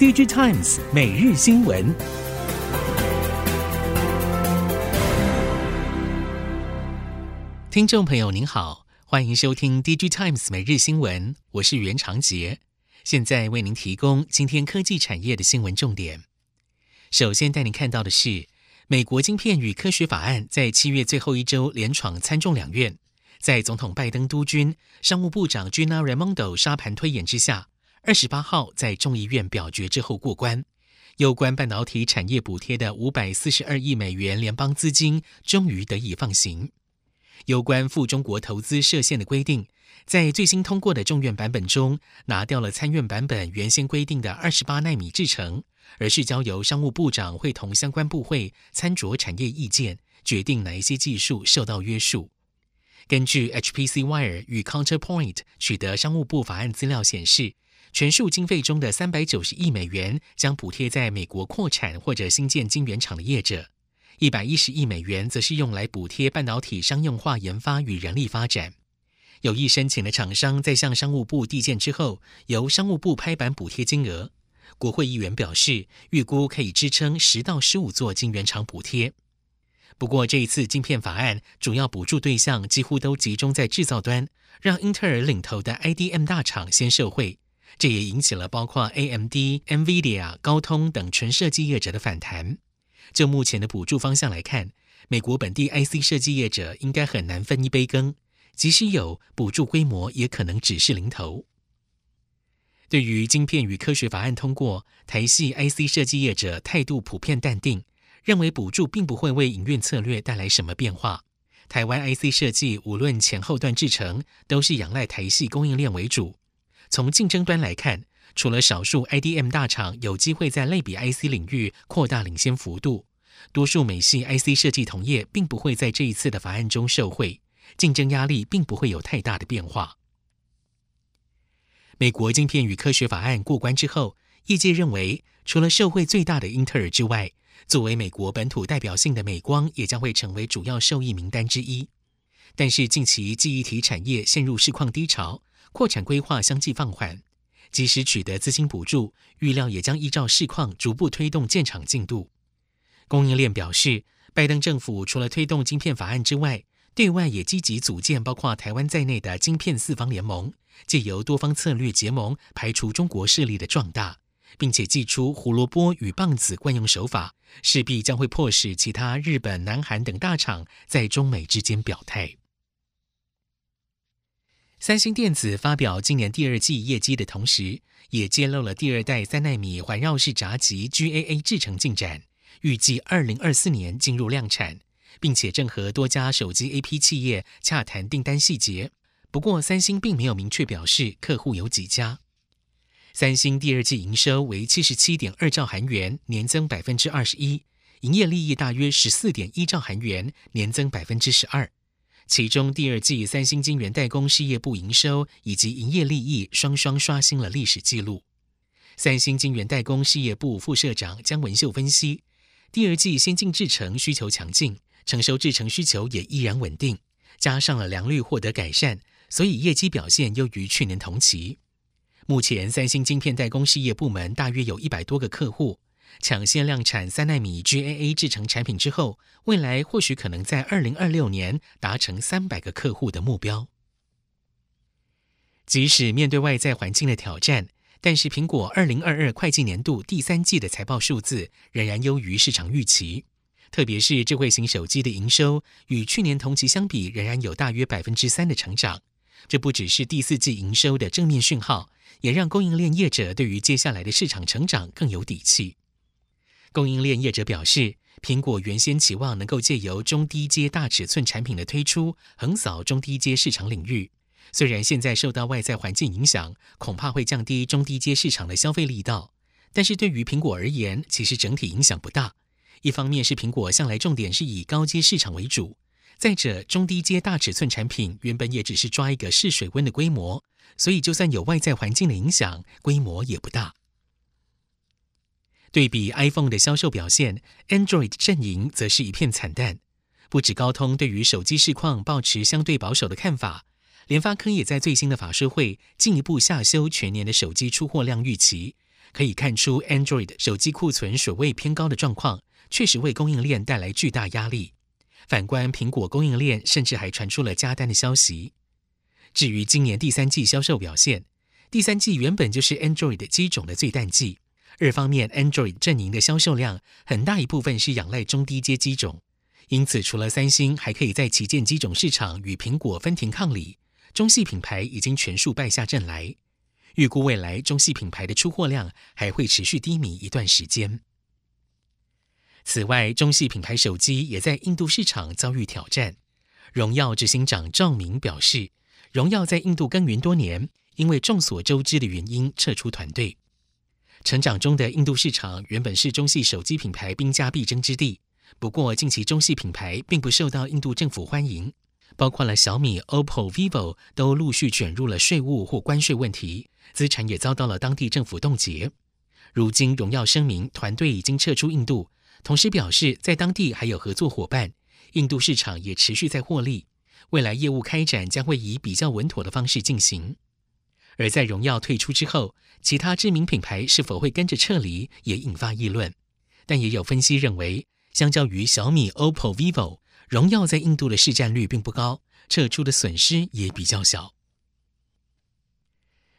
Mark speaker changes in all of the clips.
Speaker 1: DigiTimes 每日新闻，听众朋友您好，欢迎收听 DigiTimes 每日新闻，我是袁长杰，现在为您提供今天科技产业的新闻重点。首先带您看到的是，美国晶片与科学法案在七月最后一周连闯参众两院。在总统拜登督军、商务部长 Gina Raimondo 沙盘推演之下，二十八号在众议院表决之后过关。有关半导体产业补贴的五百四十二亿美元联邦资金终于得以放行。有关赴中国投资设限的规定，在最新通过的众院版本中，拿掉了参院版本原先规定的二十八纳米制程，而是交由商务部长会同相关部会参酌产业意见，决定哪一些技术受到约束。根据 HPC Wire 与 Counterpoint 取得商务部法案资料显示，全数经费中的三百九十亿美元将补贴在美国扩产或者新建晶圆厂的业者，一百一十亿美元则是用来补贴半导体商用化研发与人力发展。有意申请的厂商在向商务部递件之后，由商务部拍板补贴金额。国会议员表示，预估可以支撑十到十五座晶圆厂补贴。不过，这一次晶片法案主要补助对象几乎都集中在制造端，让英特尔领头的 IDM 大厂先受惠，这也引起了包括 AMD、NVIDIA、高通等纯设计业者的反弹。就目前的补助方向来看，美国本地 IC 设计业者应该很难分一杯羹，即使有补助规模，也可能只是零头。对于晶片与科学法案通过，台系 IC 设计业者态度普遍淡定。认为补助并不会为营运策略带来什么变化。台湾 IC 设计无论前后段制程，都是仰赖台系供应链为主。从竞争端来看，除了少数 IDM 大厂有机会在类比 IC 领域扩大领先幅度，多数美系 IC 设计同业并不会在这一次的法案中受惠，竞争压力并不会有太大的变化。美国晶片与科学法案过关之后，业界认为，除了受惠最大的英特尔之外，作为美国本土代表性的美光，也将会成为主要受益名单之一。但是近期记忆体产业陷入市况低潮，扩产规划相继放缓。即使取得资金补助，预料也将依照市况逐步推动建厂进度。供应链表示，拜登政府除了推动晶片法案之外，对外也积极组建包括台湾在内的晶片四方联盟，借由多方策略结盟，排除中国势力的壮大。并且祭出胡萝卜与棒子惯用手法，势必将会迫使其他日本、南韩等大厂在中美之间表态。三星电子发表今年第二季业绩的同时，也揭露了第二代三纳米环绕式闸极 GAA 制程进展，预计二零二四年进入量产，并且正和多家手机 AP 企业洽谈订单细节。不过，三星并没有明确表示客户有几家。三星第二季营收为七十七点二兆韩元，年增百分之二十一，营业利益大约十四点一兆韩元，年增百分之十二。其中，第二季三星晶圆代工事业部营收以及营业利益双双刷新了历史纪录。三星晶圆代工事业部副社长江文秀分析，第二季先进制程需求强劲，成熟制程需求也依然稳定，加上了良率获得改善，所以业绩表现优于去年同期。目前，三星晶片代工事业部门大约有一百多个客户，抢先量产三纳米 GAA 制成产品之后，未来或许可能在二零二六年达成三百个客户的目标。即使面对外在环境的挑战，但是苹果二零二二会计年度第三季的财报数字仍然优于市场预期，特别是智慧型手机的营收与去年同期相比，仍然有大约百分之三的成长。这不只是第四季营收的正面讯号，也让供应链业者对于接下来的市场成长更有底气。供应链业者表示，苹果原先期望能够借由中低阶大尺寸产品的推出，横扫中低阶市场领域。虽然现在受到外在环境影响，恐怕会降低中低阶市场的消费力道，但是对于苹果而言，其实整体影响不大。一方面是苹果向来重点是以高阶市场为主。再者，中低阶大尺寸产品原本也只是抓一个试水温的规模，所以就算有外在环境的影响，规模也不大。对比 iPhone 的销售表现，Android 阵营则是一片惨淡。不止高通对于手机市况抱持相对保守的看法，联发科也在最新的法说会进一步下修全年的手机出货量预期，可以看出 Android 手机库存水位偏高的状况，确实为供应链带来巨大压力。反观苹果供应链，甚至还传出了加单的消息。至于今年第三季销售表现，第三季原本就是 Android 机种的最淡季。二方面，Android 阵营的销售量很大一部分是仰赖中低阶机种，因此除了三星还可以在旗舰机种市场与苹果分庭抗礼，中系品牌已经全数败下阵来。预估未来中系品牌的出货量还会持续低迷一段时间。此外，中系品牌手机也在印度市场遭遇挑战。荣耀执行长赵明表示，荣耀在印度耕耘多年，因为众所周知的原因撤出团队。成长中的印度市场原本是中系手机品牌兵家必争之地，不过近期中系品牌并不受到印度政府欢迎，包括了小米、OPPO、vivo 都陆续卷入了税务或关税问题，资产也遭到了当地政府冻结。如今荣耀声明团队已经撤出印度，同时表示在当地还有合作伙伴，印度市场也持续在获利。未来业务开展将会以比较稳妥的方式进行，而在荣耀退出之后，其他知名品牌是否会跟着撤离，也引发议论。但也有分析认为，相较于小米、OPPO、vivo，荣耀在印度的市占率并不高，撤出的损失也比较小。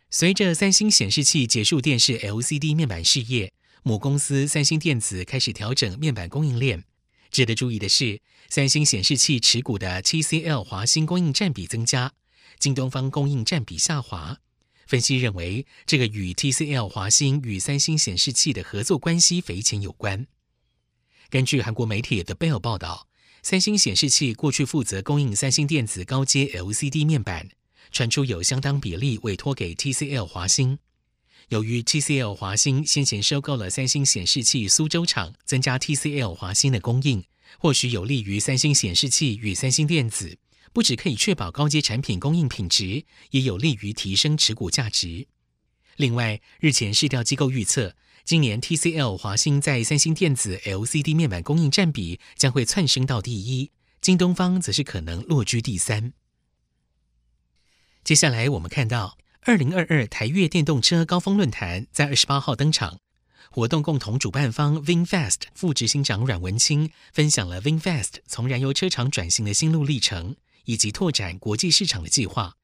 Speaker 1: 随着三星显示器结束电视 LCD 面板事业，母公司三星电子开始调整面板供应链。值得注意的是，三星显示器持股的 TCL 华星供应占比增加，京东方供应占比下滑。分析认为，这个与 TCL 华星与三星显示器的合作关系匪浅有关。根据韩国媒体 The Bell 报道，三星显示器过去负责供应三星电子高阶 LCD 面板，传出有相当比例委托给 TCL 华星。由于 TCL 华星先前收购了三星显示器苏州厂，增加 TCL 华星的供应，或许有利于三星显示器与三星电子。不只可以确保高阶产品供应品质，也有利于提升持股价值。另外，日前市调机构预测，今年 TCL 华星在三星电子 LCD 面板供应占比将会窜升到第一，京东方则是可能落居第三。接下来，我们看到。二零二二台越电动车高峰论坛在二十八号登场，活动共同主办方 VinFast 副执行长阮文清分享了 VinFast 从燃油车厂转型的心路历程，以及拓展国际市场的计划。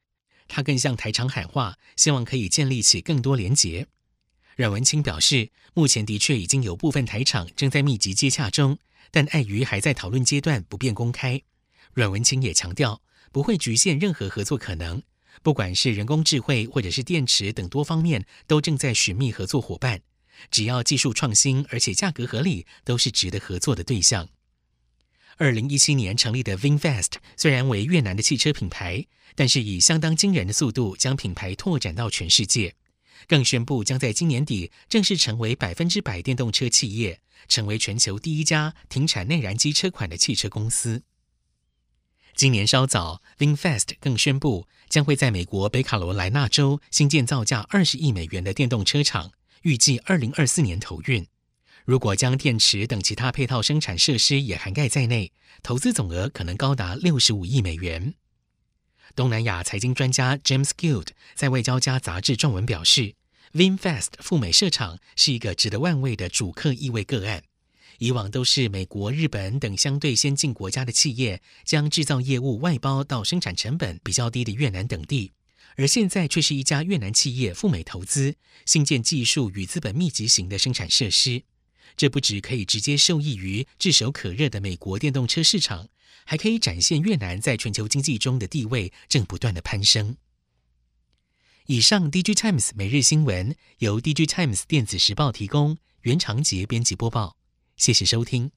Speaker 1: 他更向台厂喊话，希望可以建立起更多连结。阮文清表示，目前的确已经有部分台厂正在密集接洽中，但碍于还在讨论阶段，不便公开。阮文清也强调，不会局限任何合作可能。不管是人工智慧或者是电池等多方面，都正在寻觅合作伙伴。只要技术创新，而且价格合理，都是值得合作的对象。二零一七年成立的 VinFast 虽然为越南的汽车品牌，但是以相当惊人的速度将品牌拓展到全世界，更宣布将在今年底正式成为百分之百电动车企业，成为全球第一家停产内燃机车款的汽车公司。今年稍早，VinFast 更宣布将会在美国北卡罗来纳州新建造价二十亿美元的电动车厂，预计二零二四年投运。如果将电池等其他配套生产设施也涵盖在内，投资总额可能高达六十五亿美元。东南亚财经专家 James Guild 在外交家杂志撰文表示，VinFast 赴美设厂是一个值得玩味的主客意味个案。以往都是美国、日本等相对先进国家的企业将制造业务外包到生产成本比较低的越南等地，而现在却是一家越南企业赴美投资，新建技术与资本密集型的生产设施。这不止可以直接受益于炙手可热的美国电动车市场，还可以展现越南在全球经济中的地位正不断的攀升。以上，DG Times 每日新闻由 DG Times 电子时报提供，袁长杰编辑播报。谢谢收听。